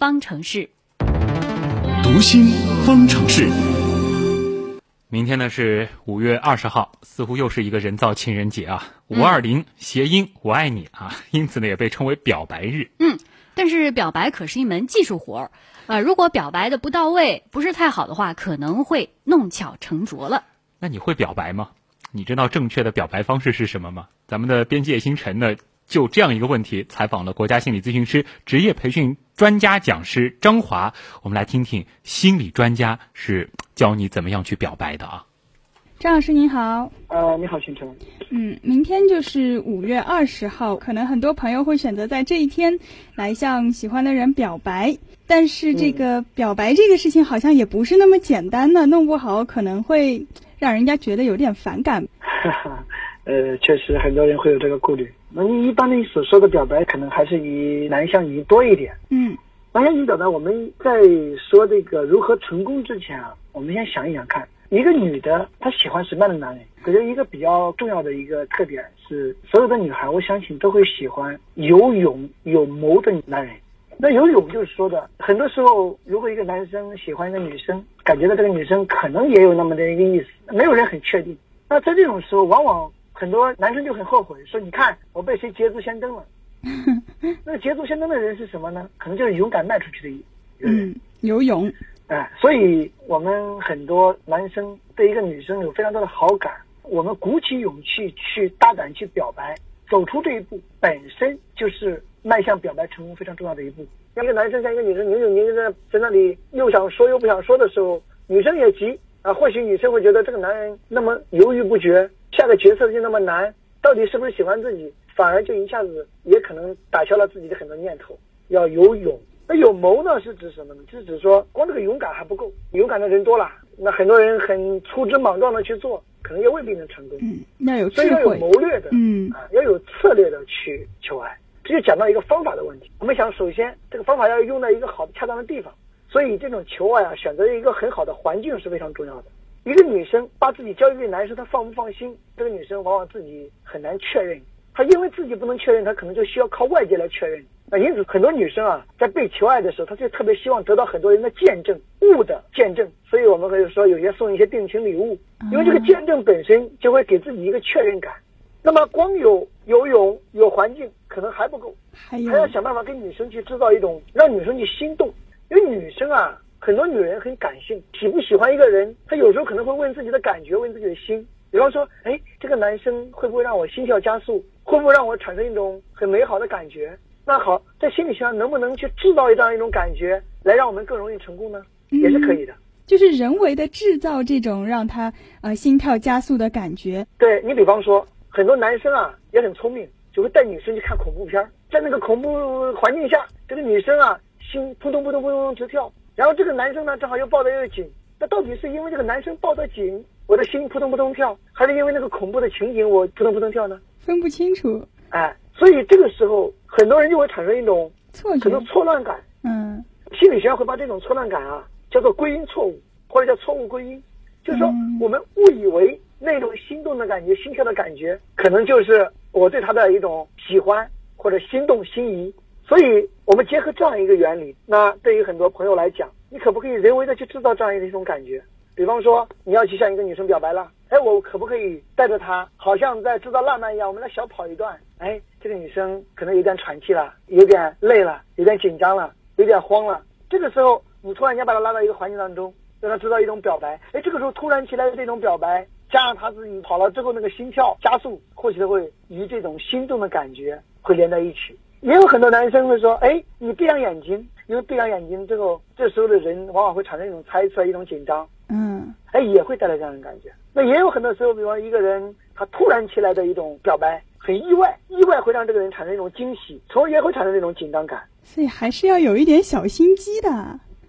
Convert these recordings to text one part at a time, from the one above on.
方程式。读心方程式。明天呢是五月二十号，似乎又是一个人造情人节啊。五二零谐音“我爱你”啊，因此呢也被称为表白日。嗯，但是表白可是一门技术活儿，呃，如果表白的不到位，不是太好的话，可能会弄巧成拙了。那你会表白吗？你知道正确的表白方式是什么吗？咱们的编辑叶星辰呢，就这样一个问题采访了国家心理咨询师、职业培训专家讲师张华。我们来听听心理专家是教你怎么样去表白的啊。张老师您好，呃，你好，星辰。嗯，明天就是五月二十号，可能很多朋友会选择在这一天来向喜欢的人表白，但是这个表白这个事情好像也不是那么简单的，弄不好可能会让人家觉得有点反感。哈哈，呃，确实很多人会有这个顾虑。那你一般的所说的表白，可能还是以男向女多一点。嗯，男向女表白，我们在说这个如何成功之前啊，我们先想一想看，一个女的她喜欢什么样的男人？我觉得一个比较重要的一个特点是，所有的女孩，我相信都会喜欢有勇有谋的男人。那有勇就是说的，很多时候，如果一个男生喜欢一个女生，感觉到这个女生可能也有那么的一个意思，没有人很确定。那在这种时候，往往很多男生就很后悔，说：“你看，我被谁捷足先登了。”那个捷足先登的人是什么呢？可能就是勇敢迈出去的一个人。嗯，有勇。哎，所以我们很多男生对一个女生有非常多的好感，我们鼓起勇气去大胆去表白，走出这一步，本身就是迈向表白成功非常重要的一步。一个男生向一个女生扭扭捏捏的在那里又想说又不想说的时候，女生也急啊。或许女生会觉得这个男人那么犹豫不决，下个决策就那么难，到底是不是喜欢自己？反而就一下子也可能打消了自己的很多念头。要有勇，那有谋呢？是指什么呢？就是指说光这个勇敢还不够，勇敢的人多了，那很多人很粗枝莽撞的去做，可能也未必能成功。嗯，要有所以要有谋略的，嗯啊，要有策略的去求爱。这就讲到一个方法的问题。我们想，首先这个方法要用在一个好、恰当的地方，所以这种求爱啊，选择一个很好的环境是非常重要的。一个女生把自己交给男生，她放不放心？这个女生往往自己很难确认，她因为自己不能确认，她可能就需要靠外界来确认。那因此，很多女生啊，在被求爱的时候，她就特别希望得到很多人的见证物的见证。所以我们可以说，有些送一些定情礼物，因为这个见证本身就会给自己一个确认感。那么，光有游泳有环境可能还不够，还要想办法给女生去制造一种让女生去心动。因为女生啊，很多女人很感性，喜不喜欢一个人，她有时候可能会问自己的感觉，问自己的心。比方说，哎，这个男生会不会让我心跳加速？会不会让我产生一种很美好的感觉？那好，在心理学上能不能去制造这样一种感觉，来让我们更容易成功呢？也是可以的。就是人为的制造这种让他呃心跳加速的感觉。对你比方说，很多男生啊也很聪明，就会带女生去看恐怖片儿，在那个恐怖环境下，这个女生啊心扑通扑通扑通直跳，然后这个男生呢正好又抱得又紧，那到底是因为这个男生抱得紧，我的心扑通扑通跳，还是因为那个恐怖的情景我扑通扑通跳呢？分不清楚，哎，所以这个时候很多人就会产生一种错觉可能。错乱感，嗯心理学上会把这种错乱感啊叫做归因错误，或者叫错误归因，就是说嗯我们误以为那种心动的感觉、心跳的感觉，可能就是我对他的一种喜欢或者心动心仪。所以，我们结合这样一个原理，那对于很多朋友来讲，你可不可以人为的去制造这样一种感觉？比方说，你要去向一个女生表白了，哎，我可不可以带着她，好像在制造浪漫一样，我们来小跑一段？哎，这个女生可能有点喘气了，有点累了，有点紧张了，有点慌了。这个时候，你突然间把她拉到一个环境当中，让她制造一种表白。哎，这个时候突然起来的这种表白，加上她自己跑了之后那个心跳加速，或许会与这种心动的感觉会连在一起。也有很多男生会说，哎，你闭上眼睛，因为闭上眼睛之后，这时候的人往往会产生一种猜测、一种紧张，嗯哎，也会带来这样的感觉。那也有很多时候，比方一个人他突然起来的一种表白，很意外，意外会让这个人产生一种惊喜，从而也会产生这种紧张感。所以还是要有一点小心机的。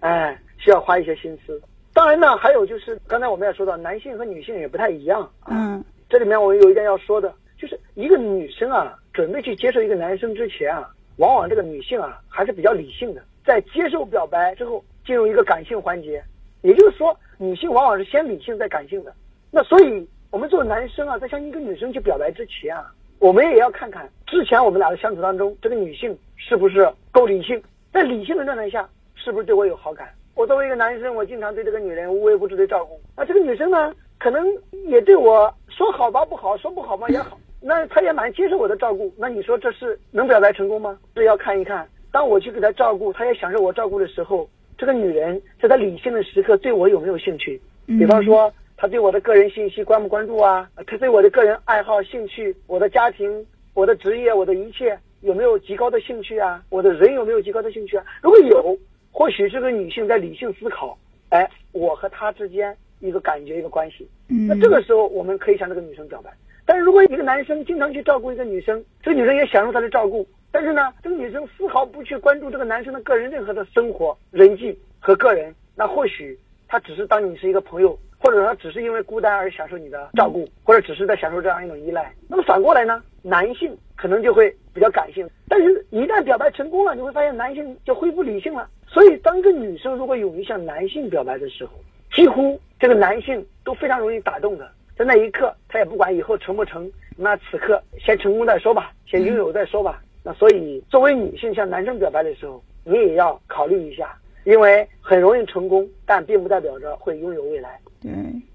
哎，需要花一些心思。当然呢，还有就是刚才我们也说到，男性和女性也不太一样。嗯这里面我有一点要说的，就是一个女生啊，准备去接受一个男生之前啊，往往这个女性啊还是比较理性的，在接受表白之后进入一个感性环节，也就是说，女性往往是先理性再感性的。那所以，我们作为男生啊，在向一个女生去表白之前啊，我们也要看看之前我们俩的相处当中，这个女性是不是够理性，在理性的状态下，是不是对我有好感？我作为一个男生，我经常对这个女人无微不至的照顾，那这个女生呢，可能也对我说好吧不好，说不好吧也好，那她也蛮接受我的照顾。那你说这是能表白成功吗？这要看一看，当我去给她照顾，她也享受我照顾的时候，这个女人在她理性的时刻对我有没有兴趣？比方说，她对我的个人信息关不关注啊？她对我的个人爱好、兴趣、我的家庭、我的职业、我的一切有没有极高的兴趣啊？我的人有没有极高的兴趣啊？如果有。或许这个女性在理性思考，哎，我和她之间一个感觉一个关系，那这个时候我们可以向这个女生表白。但如果一个男生经常去照顾一个女生，这个女生也享受他的照顾，但是呢，这个女生丝毫不去关注这个男生的个人任何的生活、人际和个人，那或许他只是当你是一个朋友，或者说只是因为孤单而享受你的照顾，或者只是在享受这样一种依赖。那么反过来呢，男性可能就会比较感性，但是一旦表白成功了，你会发现男性就恢复理性了。所以，当一个女生如果勇于向男性表白的时候，几乎这个男性都非常容易打动的。在那一刻，他也不管以后成不成，那此刻先成功再说吧，先拥有再说吧。那所以，作为女性向男生表白的时候，你也要考虑一下，因为很容易成功，但并不代表着会拥有未来。对，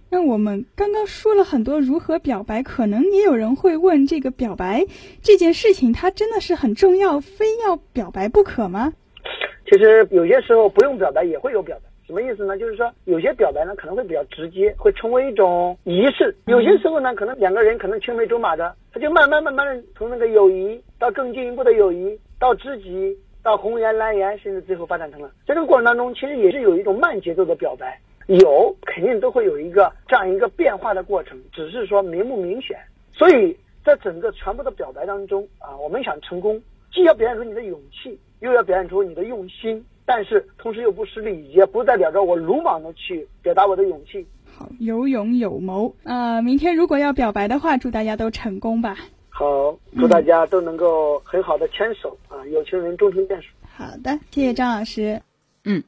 那我们刚刚说了很多如何表白，可能也有人会问：这个表白这件事情，它真的是很重要，非要表白不可吗？其实有些时候不用表白也会有表白，什么意思呢？就是说有些表白呢可能会比较直接，会成为一种仪式；有些时候呢，可能两个人可能青梅竹马的，他就慢慢慢慢的从那个友谊到更进一步的友谊，到知己，到红颜蓝颜，甚至最后发展成了。在这个过程当中，其实也是有一种慢节奏的表白，有肯定都会有一个这样一个变化的过程，只是说明不明显。所以在整个全部的表白当中啊，我们想成功，既要表现出你的勇气。又要表现出你的用心，但是同时又不失礼节，不代表着我鲁莽的去表达我的勇气。好，有勇有谋呃！明天如果要表白的话，祝大家都成功吧。好，祝大家都能够很好的牵手啊！有情人终成眷属。好的，谢谢张老师。嗯，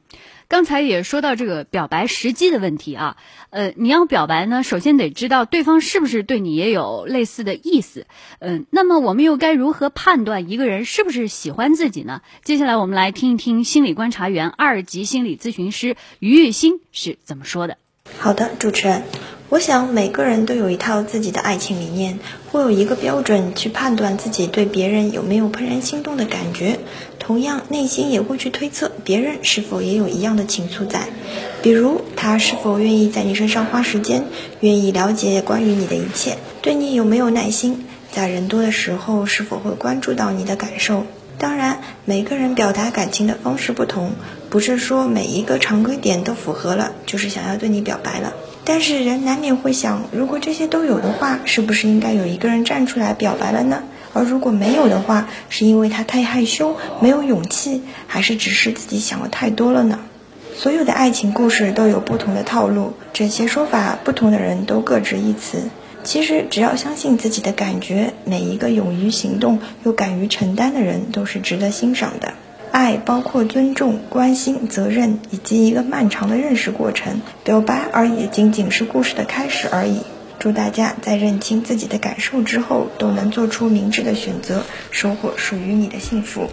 刚才也说到这个表白时机的问题啊，呃，你要表白呢，首先得知道对方是不是对你也有类似的意思，嗯，那么我们又该如何判断一个人是不是喜欢自己呢？接下来我们来听一听心理观察员、二级心理咨询师于玉欣是怎么说的。好的，主持人。我想每个人都有一套自己的爱情理念，会有一个标准去判断自己对别人有没有怦然心动的感觉。同样，内心也会去推测别人是否也有一样的情愫在。比如，他是否愿意在你身上花时间，愿意了解关于你的一切，对你有没有耐心，在人多的时候是否会关注到你的感受。当然，每个人表达感情的方式不同，不是说每一个常规点都符合了，就是想要对你表白了。但是人难免会想，如果这些都有的话，是不是应该有一个人站出来表白了呢？而如果没有的话，是因为他太害羞，没有勇气，还是只是自己想的太多了呢？所有的爱情故事都有不同的套路，这些说法不同的人都各执一词。其实只要相信自己的感觉，每一个勇于行动又敢于承担的人都是值得欣赏的。爱包括尊重、关心、责任，以及一个漫长的认识过程。表白而已，仅仅是故事的开始而已。祝大家在认清自己的感受之后，都能做出明智的选择，收获属于你的幸福。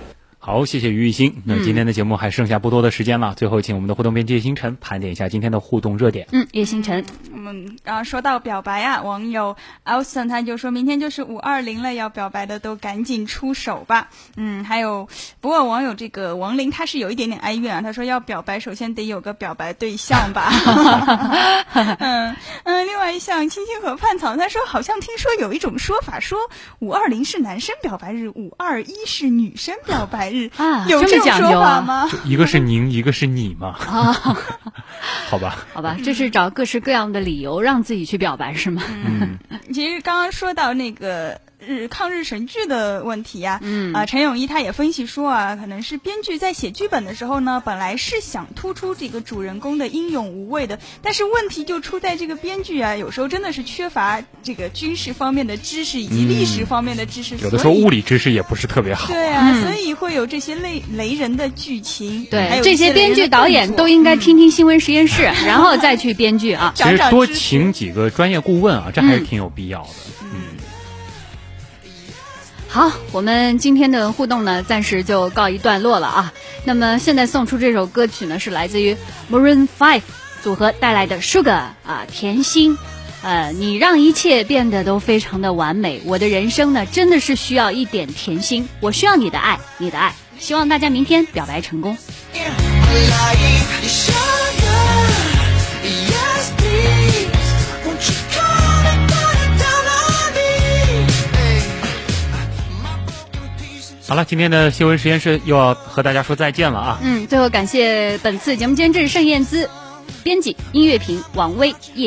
好，谢谢于玉兴。那今天的节目还剩下不多的时间了，最后请我们的互动编辑叶星辰盘点一下今天的互动热点。嗯，叶星辰，我们啊说到表白啊，网友 Alson 他就说明天就是五二零了，要表白的都赶紧出手吧。嗯，还有不过网友这个王林他是有一点点哀怨啊，他说要表白首先得有个表白对象吧。嗯嗯，另外一项青青河畔草他说好像听说有一种说法说五二零是男生表白日，五二一是女生表白日。啊，有这么讲究吗？一个是您，一个是你嘛？啊，好吧，好吧，这是找各式各样的理由让自己去表白是吗？嗯，其实刚刚说到那个。日抗日神剧的问题呀，嗯。啊，陈永一他也分析说啊，可能是编剧在写剧本的时候呢，本来是想突出这个主人公的英勇无畏的，但是问题就出在这个编剧啊，有时候真的是缺乏这个军事方面的知识以及历史方面的知识，有的时候物理知识也不是特别好。对啊，所以会有这些雷雷人的剧情。对，还有这些编剧导演都应该听听新闻实验室，然后再去编剧啊。其实多请几个专业顾问啊，这还是挺有必要的。好，我们今天的互动呢，暂时就告一段落了啊。那么现在送出这首歌曲呢，是来自于 Maroon Five 组合带来的 Sugar 啊，甜心。呃，你让一切变得都非常的完美，我的人生呢，真的是需要一点甜心。我需要你的爱，你的爱。希望大家明天表白成功。好了，今天的新闻实验室又要和大家说再见了啊！嗯，最后感谢本次节目监制盛燕姿，编辑音乐评王威叶。